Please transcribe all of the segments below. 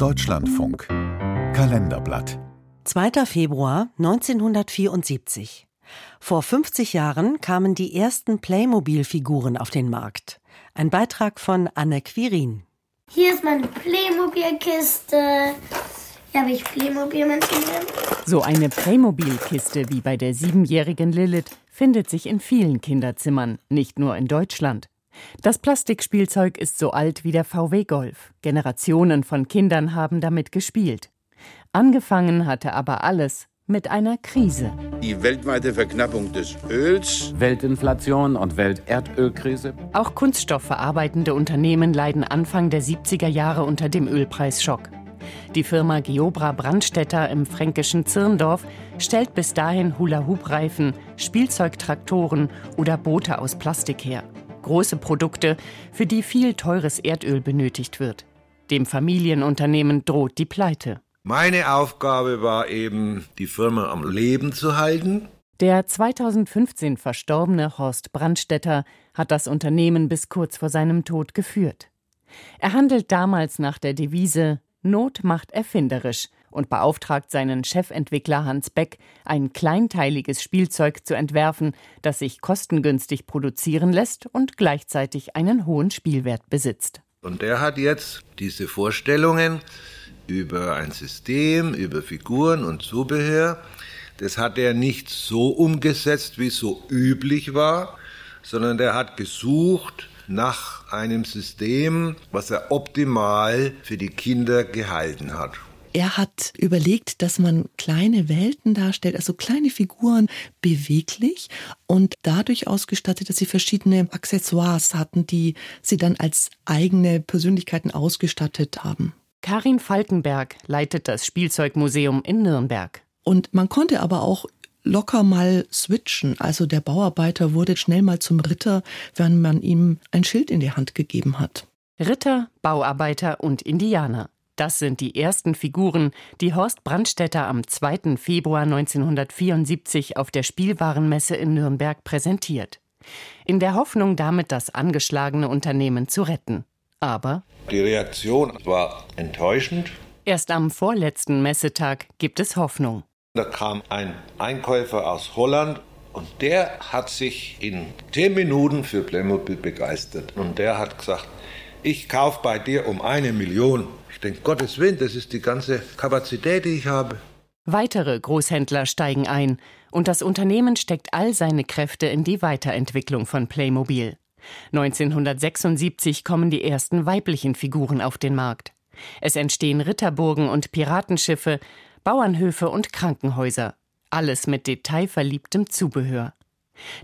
Deutschlandfunk Kalenderblatt 2. Februar 1974. Vor 50 Jahren kamen die ersten Playmobil-Figuren auf den Markt. Ein Beitrag von Anne Quirin. Hier ist meine Playmobil-Kiste. Hier habe ich Playmobil-Menschen drin. So eine Playmobil-Kiste wie bei der siebenjährigen Lilith findet sich in vielen Kinderzimmern, nicht nur in Deutschland. Das Plastikspielzeug ist so alt wie der VW Golf. Generationen von Kindern haben damit gespielt. Angefangen hatte aber alles mit einer Krise. Die weltweite Verknappung des Öls, Weltinflation und Welterdölkrise. Auch kunststoffverarbeitende Unternehmen leiden Anfang der 70er Jahre unter dem Ölpreisschock. Die Firma Geobra Brandstätter im fränkischen Zirndorf stellt bis dahin Hula-Hoop-Reifen, Spielzeugtraktoren oder Boote aus Plastik her. Große Produkte, für die viel teures Erdöl benötigt wird. Dem Familienunternehmen droht die Pleite. Meine Aufgabe war eben, die Firma am Leben zu halten. Der 2015 verstorbene Horst Brandstätter hat das Unternehmen bis kurz vor seinem Tod geführt. Er handelt damals nach der Devise Not macht erfinderisch und beauftragt seinen Chefentwickler Hans Beck, ein kleinteiliges Spielzeug zu entwerfen, das sich kostengünstig produzieren lässt und gleichzeitig einen hohen Spielwert besitzt. Und er hat jetzt diese Vorstellungen über ein System, über Figuren und Zubehör. Das hat er nicht so umgesetzt, wie es so üblich war, sondern er hat gesucht nach einem System, was er optimal für die Kinder gehalten hat. Er hat überlegt, dass man kleine Welten darstellt, also kleine Figuren beweglich und dadurch ausgestattet, dass sie verschiedene Accessoires hatten, die sie dann als eigene Persönlichkeiten ausgestattet haben. Karin Falkenberg leitet das Spielzeugmuseum in Nürnberg. Und man konnte aber auch locker mal switchen. Also der Bauarbeiter wurde schnell mal zum Ritter, wenn man ihm ein Schild in die Hand gegeben hat. Ritter, Bauarbeiter und Indianer. Das sind die ersten Figuren, die Horst Brandstätter am 2. Februar 1974 auf der Spielwarenmesse in Nürnberg präsentiert. In der Hoffnung, damit das angeschlagene Unternehmen zu retten. Aber die Reaktion war enttäuschend. Erst am vorletzten Messetag gibt es Hoffnung. Da kam ein Einkäufer aus Holland und der hat sich in zehn Minuten für Playmobil begeistert. Und der hat gesagt, ich kaufe bei dir um eine Million. Ich denke, Gottes Willen, das ist die ganze Kapazität, die ich habe. Weitere Großhändler steigen ein und das Unternehmen steckt all seine Kräfte in die Weiterentwicklung von Playmobil. 1976 kommen die ersten weiblichen Figuren auf den Markt. Es entstehen Ritterburgen und Piratenschiffe, Bauernhöfe und Krankenhäuser. Alles mit detailverliebtem Zubehör.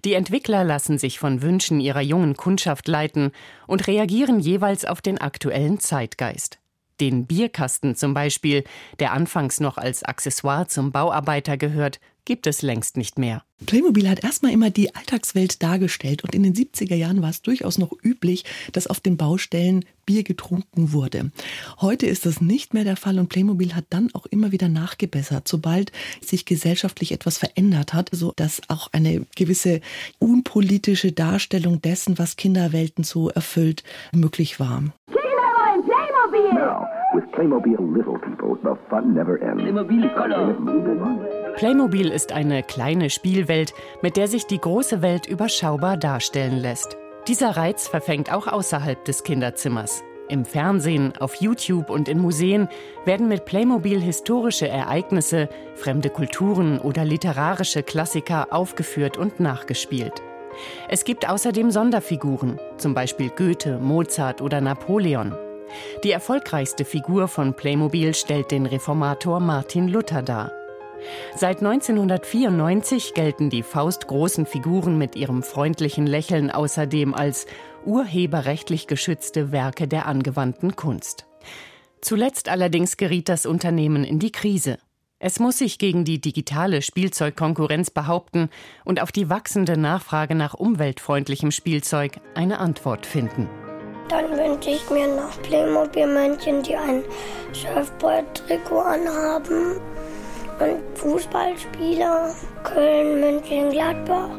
Die Entwickler lassen sich von Wünschen ihrer jungen Kundschaft leiten und reagieren jeweils auf den aktuellen Zeitgeist. Den Bierkasten zum Beispiel, der anfangs noch als Accessoire zum Bauarbeiter gehört, gibt es längst nicht mehr. Playmobil hat erstmal immer die Alltagswelt dargestellt und in den 70er Jahren war es durchaus noch üblich, dass auf den Baustellen Bier getrunken wurde. Heute ist das nicht mehr der Fall und Playmobil hat dann auch immer wieder nachgebessert, sobald sich gesellschaftlich etwas verändert hat, so dass auch eine gewisse unpolitische Darstellung dessen, was Kinderwelten so erfüllt, möglich war. Now, with Playmobil Little People, the fun never ends. Playmobil Color. Playmobil ist eine kleine Spielwelt, mit der sich die große Welt überschaubar darstellen lässt. Dieser Reiz verfängt auch außerhalb des Kinderzimmers. Im Fernsehen, auf YouTube und in Museen werden mit Playmobil historische Ereignisse, fremde Kulturen oder literarische Klassiker aufgeführt und nachgespielt. Es gibt außerdem Sonderfiguren, zum Beispiel Goethe, Mozart oder Napoleon. Die erfolgreichste Figur von Playmobil stellt den Reformator Martin Luther dar. Seit 1994 gelten die faustgroßen Figuren mit ihrem freundlichen Lächeln außerdem als urheberrechtlich geschützte Werke der angewandten Kunst. Zuletzt allerdings geriet das Unternehmen in die Krise. Es muss sich gegen die digitale Spielzeugkonkurrenz behaupten und auf die wachsende Nachfrage nach umweltfreundlichem Spielzeug eine Antwort finden. Dann wünsche ich mir noch Playmobil-Männchen, die ein Surfboard-Trikot anhaben und Fußballspieler Köln, München, Gladbach.